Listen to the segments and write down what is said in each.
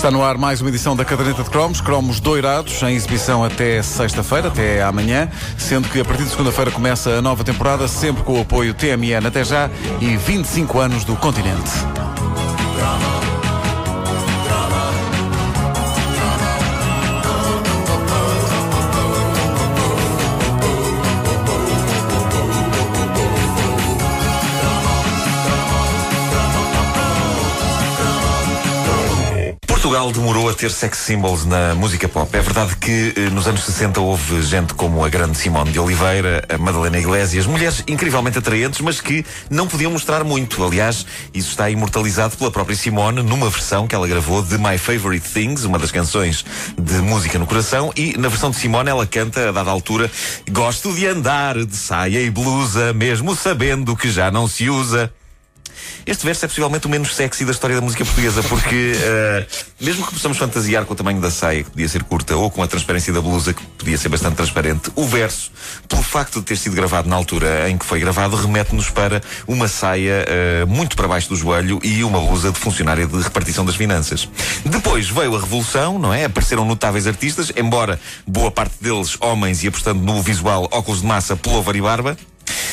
Está no ar mais uma edição da Caderneta de Cromos, cromos doirados, em exibição até sexta-feira, até amanhã, sendo que a partir de segunda-feira começa a nova temporada, sempre com o apoio TMN até já e 25 anos do continente. Portugal demorou a ter sex symbols na música pop. É verdade que eh, nos anos 60 houve gente como a grande Simone de Oliveira, a Madalena Iglesias, mulheres incrivelmente atraentes, mas que não podiam mostrar muito. Aliás, isso está imortalizado pela própria Simone numa versão que ela gravou de My Favorite Things, uma das canções de música no coração, e na versão de Simone ela canta, a dada altura, Gosto de andar de saia e blusa, mesmo sabendo que já não se usa. Este verso é possivelmente o menos sexy da história da música portuguesa, porque uh, mesmo que possamos fantasiar com o tamanho da saia, que podia ser curta, ou com a transparência da blusa, que podia ser bastante transparente, o verso, pelo facto de ter sido gravado na altura em que foi gravado, remete-nos para uma saia uh, muito para baixo do joelho e uma blusa de funcionária de repartição das finanças. Depois veio a Revolução, não é? Apareceram notáveis artistas, embora boa parte deles homens e apostando no visual óculos de massa, pullover e barba.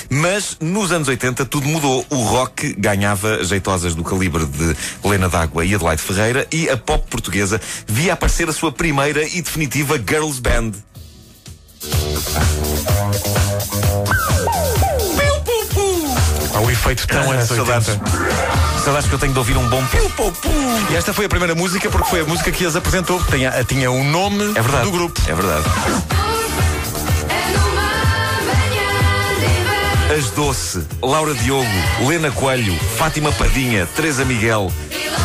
Mas nos anos 80 tudo mudou. O rock ganhava jeitosas do calibre de Helena D'Água e Adelaide Ferreira e a pop portuguesa via aparecer a sua primeira e definitiva girls band. Há um efeito tão Ah, anos saudades. 80. Saudades que eu tenho de ouvir um bom piu, piu, piu. E esta foi a primeira música porque foi a música que as apresentou. Tinha, tinha o nome É do grupo. É verdade. As Doce, Laura Diogo, Lena Coelho, Fátima Padinha, Teresa Miguel,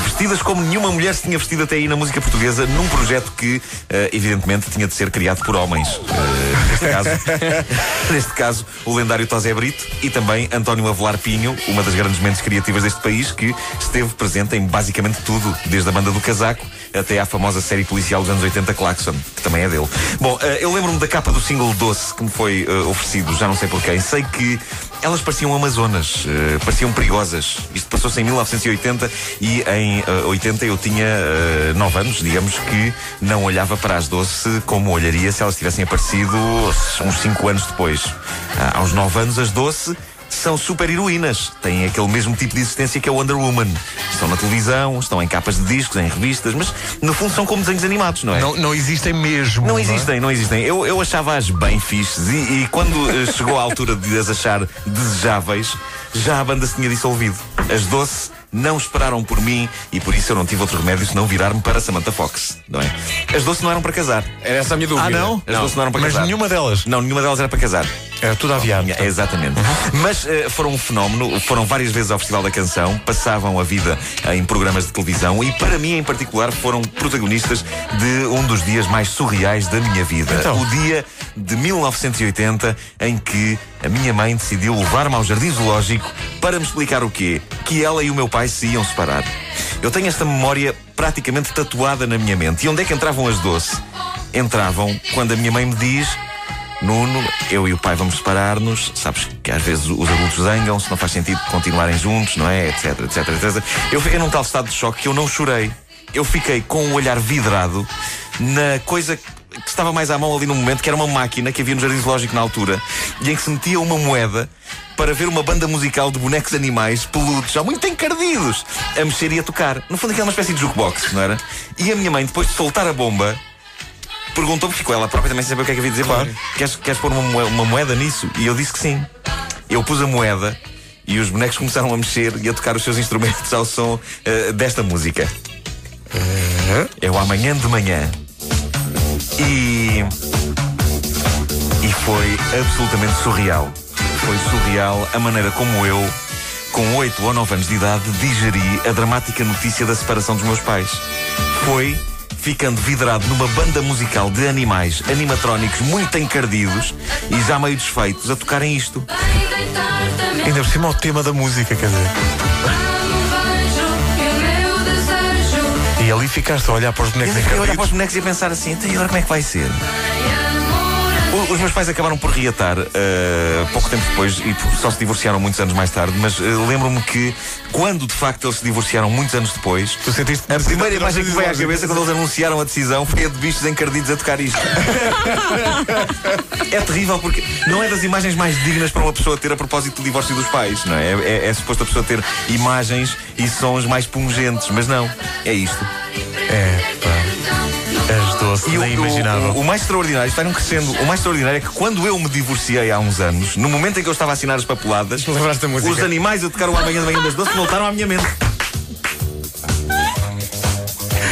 vestidas como nenhuma mulher se tinha vestido até aí na música portuguesa, num projeto que, eh, evidentemente, tinha de ser criado por homens. Eh, neste, caso, neste caso, o lendário Tosé Brito e também António Avelar Pinho, uma das grandes mentes criativas deste país, que esteve presente em basicamente tudo, desde a banda do casaco até à famosa série policial dos anos 80, Claxon, que também é dele. Bom, eh, eu lembro-me da capa do single Doce que me foi eh, oferecido, já não sei por quem. Sei que elas pareciam amazonas, eh, pareciam perigosas. Isto passou-se em 1980 e em eh, 80 eu tinha 9 anos, digamos que não olhava para as Doce como olharia se elas tivessem aparecido uns 5 anos depois. Ah, aos 9 anos, as Doce são super heroínas. Têm aquele mesmo tipo de existência que a Wonder Woman. Estão na televisão, estão em capas de discos, em revistas, mas no fundo são como desenhos animados, não é? Não, não existem mesmo. Não é? existem, não existem. Eu, eu achava-as bem fixes e, e quando eh, chegou a altura de as achar desejáveis, já a banda se tinha dissolvido. As Doce não esperaram por mim e por isso eu não tive outro remédio senão virar-me para Samantha Fox, não é? As Doce não eram para casar. Era essa a minha dúvida. Ah, não? As Doce não eram para Mas casar. nenhuma delas. Não, nenhuma delas era para casar. Era tudo aviado. É, exatamente. Mas eh, foram um fenómeno, foram várias vezes ao Festival da Canção, passavam a vida eh, em programas de televisão e, para mim em particular, foram protagonistas de um dos dias mais surreais da minha vida. Então? O dia de 1980 em que a minha mãe decidiu levar-me ao Jardim Zoológico para me explicar o quê? Que ela e o meu pai se iam separar. Eu tenho esta memória praticamente tatuada na minha mente. E onde é que entravam as doce? Entravam quando a minha mãe me diz Nuno, eu e o pai vamos separar-nos. Sabes que às vezes os adultos zangam, se não faz sentido continuarem juntos, não é? Etc, etc, etc. Eu fiquei num tal estado de choque que eu não chorei. Eu fiquei com o olhar vidrado na coisa que estava mais à mão ali no momento, que era uma máquina que havia no Jardim Zoológico na altura, e em que se metia uma moeda para ver uma banda musical de bonecos animais peludos, já muito encardidos, a mexer e a tocar. No fundo, aquela é uma espécie de jukebox, não era? E a minha mãe, depois de soltar a bomba, perguntou-me, ficou ela própria também sem saber o que é que havia de dizer. Claro. Queres, queres pôr uma, moe- uma moeda nisso? E eu disse que sim. Eu pus a moeda e os bonecos começaram a mexer e a tocar os seus instrumentos ao som eh, desta música. É o amanhã de manhã. E. E foi absolutamente surreal. Foi surreal a maneira como eu, com 8 ou 9 anos de idade, digeri a dramática notícia da separação dos meus pais. Foi ficando vidrado numa banda musical de animais animatrónicos muito encardidos e já meio desfeitos a tocarem isto. Ainda por cima o tema da música, quer dizer. E ali ficaste a olhar para os bonecos Eu fiquei a olhar para encardidos. os bonecos e a pensar assim, então e agora como é que vai ser? Os meus pais acabaram por reatar eh, pouco tempo depois e só se divorciaram muitos anos mais tarde, mas eh, lembro-me que quando de facto eles se divorciaram muitos anos depois, Tu sentiste a primeira imagem que veio à cabeça quando eles anunciaram a decisão foi a de bichos encardidos a tocar isto. é terrível porque não é das imagens mais dignas para uma pessoa ter a propósito do divórcio dos pais, não é? É, é, é suposto a pessoa ter imagens e sons mais pungentes, mas não, é isto. É, pá. És doce, E o, nem imaginava. o- o mais extraordinário, vai num crescendo, o mais extraordinário é que quando eu me divorciei há uns anos, no momento em que eu estava a assinar as papeladas, os animais a tocar o amanhã de manhã das doces voltaram à minha mente.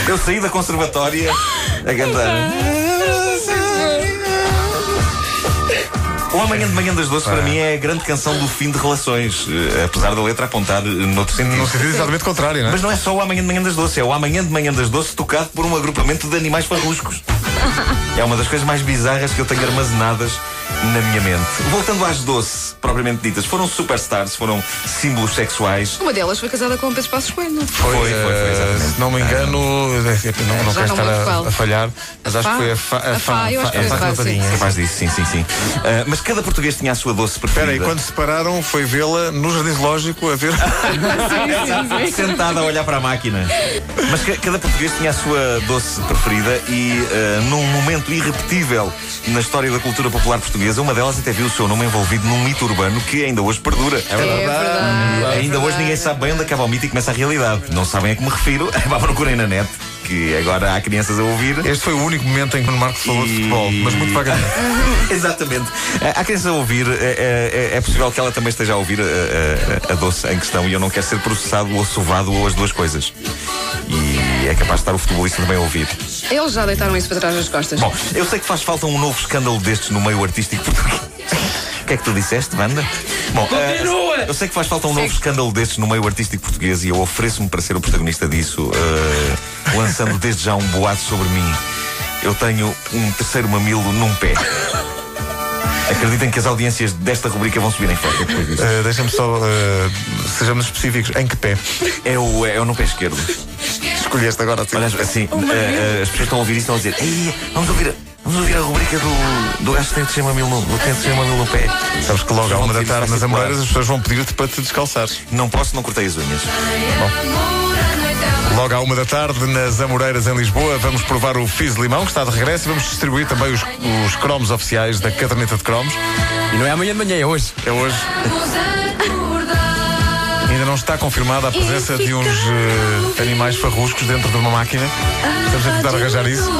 Eu saí da conservatória a cantar. O Amanhã de Manhã das Doces para mim é a grande canção do fim de relações, eh, apesar da letra apontar eh, noutro sentido. No sentido exatamente contrário, não é? Mas não é só o Amanhã de Manhã das Doces, é o Amanhã de Manhã das Doces tocado por um agrupamento de animais farruscos. É uma das coisas mais bizarras que eu tenho armazenadas na minha mente. Voltando às doce, propriamente ditas, foram superstars, foram símbolos sexuais. Uma delas foi casada com o Pedro Passos Coelho. Foi, foi, foi, eh, exatamente. se não me engano, eh, não, não Já quero não estar a, a falhar, mas acho que foi a Fá. A Fá, eu acho que foi a Fá Fá, Cantadinha. sim. Capaz disso, sim, sim, sim. Ah, mas cada português tinha a sua doce preferida. Espera aí, quando se separaram, foi vê-la no Jardim Zoológico a ver. sim, sim, sim. sentada a olhar para a máquina. Mas ca- cada português tinha a sua doce preferida e eh, num momento irrepetível na história da cultura popular portuguesa, uma delas até viu o seu nome envolvido num mito urbano que ainda hoje perdura. É verdade. ainda hoje ninguém sabe bem onde acaba o mito e começa a realidade. Não sabem a que me refiro? Vá procurem na net, que agora há crianças a ouvir. Este foi o único momento em que o Marco falou de E- futebol, mas muito vagamente. Exatamente. Eh, Há crianças a ouvir, é, é- é possível que ela também esteja a ouvir a, a- a doce em questão e eu não quero ser processado ou sovado ou as duas coisas. E é capaz de estar o futebolista também a ouvir. Eles já deitaram isso para trás das costas. Bom, eu sei que faz falta um novo escândalo destes no meio artístico português. O que é que tu disseste, Wanda? Bom, eh, eu sei que faz falta um novo escândalo destes no meio artístico português e eu ofereço-me para ser o protagonista disso, eh, lançando desde já um boato sobre mim. Eu tenho um terceiro mamilo num pé. Acreditem que as audiências desta rubrica vão subir em força depois disso. Eh, Deixa-me só, eh, sejamos específicos, em que pé? É o, é o no pé esquerdo. Escolheste agora assim. Olha, assim, eh, eh, as pessoas estão a ouvir isto e estão a dizer "Ei, vamos ouvir, vamos ouvir a rubrica do, do gajo que tem de ser mamilo no, tem de no pé. Sabes que logo à uma da tarde nas. Amoreiras as pessoas vão pedir-te para te descalçares. Não posso, não cortei as unhas. Logo à uma da tarde, nas Amoreiras em Lisboa, vamos provar o Fizz Limão, que está de regresso, e vamos distribuir também os, os cromos oficiais da caderneta de cromos. E não é amanhã de manhã, é hoje. É hoje. Ainda não está confirmada a presença de uns eh, animais farruscos dentro de uma máquina. Estamos a tentar arranjar isso.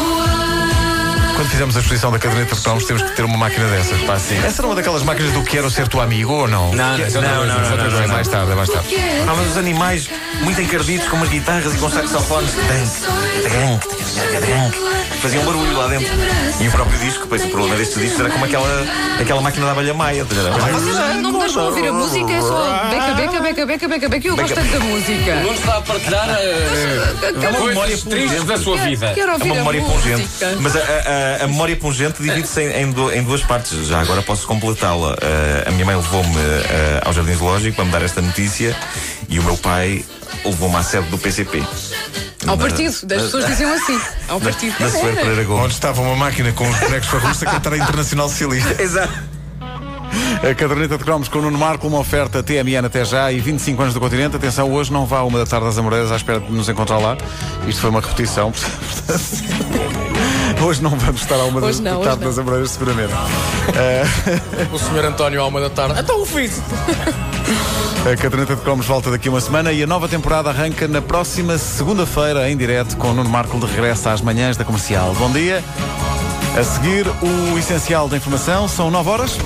Quando fizemos a exposição da caderneta de cromos, temos que ter uma máquina dessas. Pá, assim. Essa era uma daquelas máquinas do Quero Ser Tu Amigo ou não? Não, não, Não, não, não, não, não, É mais tarde, é mais tarde. Ah, mas os animais muito encardidos com umas guitarras e com saxofones. Tank, tank, tank, Faziam barulho lá dentro. E o próprio disco, pois o problema destes discos era como aquela, aquela máquina da abelha maia. tá a? Vocês já não me deixam ouvir a música, é só beca, beca, beca, beca, beca, beca. Eu gosto tanto da música. Não está a partilhar É uma memória coisas tristes pungente. da sua vida. Quero É ouvir uma a memória música. pungente. Mas a, a- memória pungente divide-se em, em em duas partes. Já agora posso completá-la. Eh, a minha mãe levou-me eh, ao Jardim Zoológico para me dar esta notícia e o meu pai levou-me à sede do PCP. Ao Na- partido, das pessoas diziam assim. Ao Na, partido. na Pereira Gomes. Onde estava uma máquina com os bonecos farruscos a cantar a Internacional Socialista. Exato. A caderneta de cromos com o Nuno Marco, uma oferta TMN até já e 25 anos do continente. Atenção, hoje não vá uma da tarde das Amoreiras à espera de nos encontrar lá. Isto foi uma repetição. portanto, Hoje não vamos estar a uma Hoje da não, tarde não. das Amoreiras, seguramente. O senhor António à uma da tarde. Então o fiz. A caderneta de cromos volta daqui uma semana e a nova temporada arranca na próxima segunda-feira, em direto, com o Nuno Marco de regresso às manhãs da comercial. Bom dia. A seguir, o essencial da informação são 9 horas.